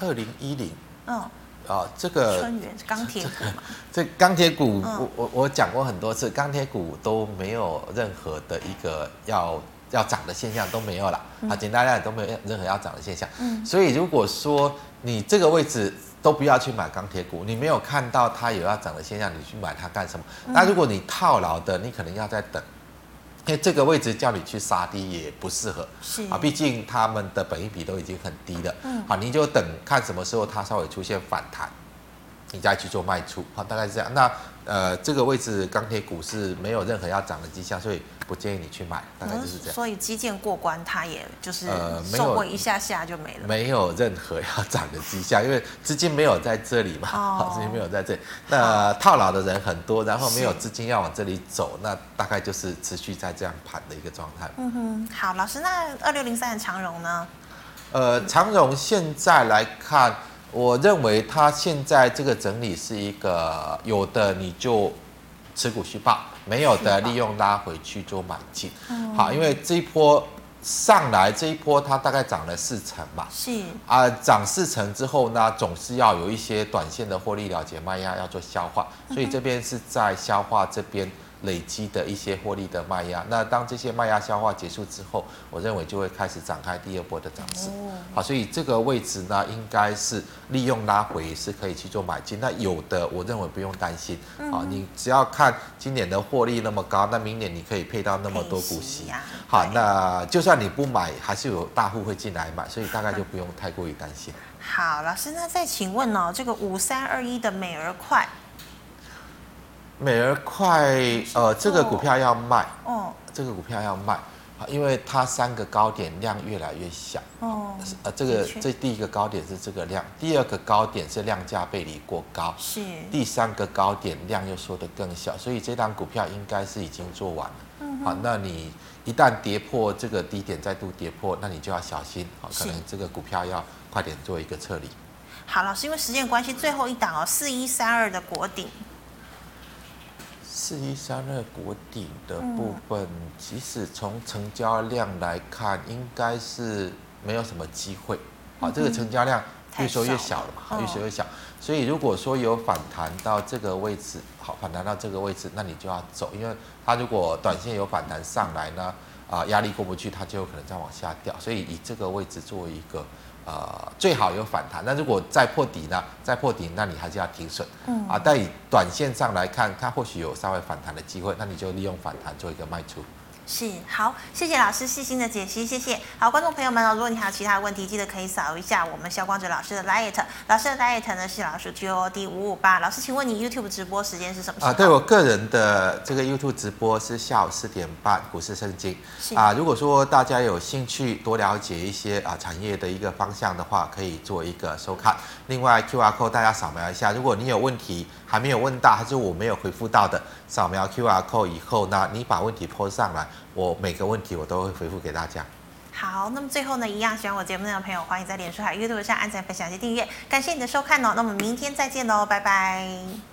二零一零，嗯。啊，这个春元钢铁股嘛，这钢铁股，我我我讲过很多次，钢铁股都没有任何的一个要要涨的现象都没有了，啊，简单来讲都没有任何要涨的现象。嗯，所以如果说你这个位置都不要去买钢铁股，你没有看到它有要涨的现象，你去买它干什么？那如果你套牢的，你可能要再等。因为这个位置叫你去杀低也不适合，是啊，毕竟他们的本益比都已经很低了，嗯，好，你就等看什么时候它稍微出现反弹，你再去做卖出，好，大概是这样。那呃，这个位置钢铁股是没有任何要涨的迹象，所以不建议你去买，大概就是这样。嗯、所以基建过关，它也就是收回一下下就没了，呃、没，有没有任何要涨的迹象，因为资金没有在这里嘛，好、哦，资金没有在这里。那套牢的人很多，然后没有资金要往这里走，那大概就是持续在这样盘的一个状态。嗯哼，好，老师，那二六零三的长荣呢？呃，长荣现在来看。我认为它现在这个整理是一个有的你就持股续报，没有的利用拉回去做买进。好，因为这一波上来这一波它大概涨了四成吧。是啊，涨四成之后呢，总是要有一些短线的获利了结卖压要做消化，所以这边是在消化这边。累积的一些获利的卖压，那当这些卖压消化结束之后，我认为就会开始展开第二波的涨势。好，所以这个位置呢，应该是利用拉回是可以去做买进。那有的我认为不用担心，好，你只要看今年的获利那么高，那明年你可以配到那么多股息。好，那就算你不买，还是有大户会进来买，所以大概就不用太过于担心。好，老师，那再请问哦，这个五三二一的美而快。美而快，呃，这个股票要卖，哦，这个股票要卖，因为它三个高点量越来越小，哦，呃，这个这第一个高点是这个量，第二个高点是量价背离过高，是，第三个高点量又缩得更小，所以这档股票应该是已经做完了，嗯，好，那你一旦跌破这个低点，再度跌破，那你就要小心，好，可能这个股票要快点做一个撤离。好，老师，因为时间关系，最后一档哦，四一三二的国鼎。四一三二国鼎的部分，其实从成交量来看，应该是没有什么机会。好，这个成交量越收越小了嘛，越收越小。所以如果说有反弹到这个位置，好，反弹到这个位置，那你就要走，因为它如果短线有反弹上来呢，啊，压力过不去，它就有可能再往下掉。所以以这个位置作为一个。呃，最好有反弹，那如果再破底呢？再破底，那你还是要停损。嗯啊，但以短线上来看，它或许有稍微反弹的机会，那你就利用反弹做一个卖出。是，好，谢谢老师细心的解析，谢谢。好，观众朋友们哦，如果你还有其他的问题，记得可以扫一下我们肖光哲老师的 LINE，老师的 LINE 呢是老师 G O D 五五八。老师，请问你 YouTube 直播时间是什么时候？啊，对我个人的这个 YouTube 直播是下午四点半，股市圣经。啊，如果说大家有兴趣多了解一些啊产业的一个方向的话，可以做一个收看。另外 QR code 大家扫描一下，如果你有问题还没有问到，还是我没有回复到的，扫描 QR code 以后呢，你把问题 PO 上来。我每个问题我都会回复给大家。好，那么最后呢，一样喜欢我节目的朋友，欢迎在脸书还阅读一下安仔、分享及订阅。感谢你的收看哦，那我们明天再见喽，拜拜。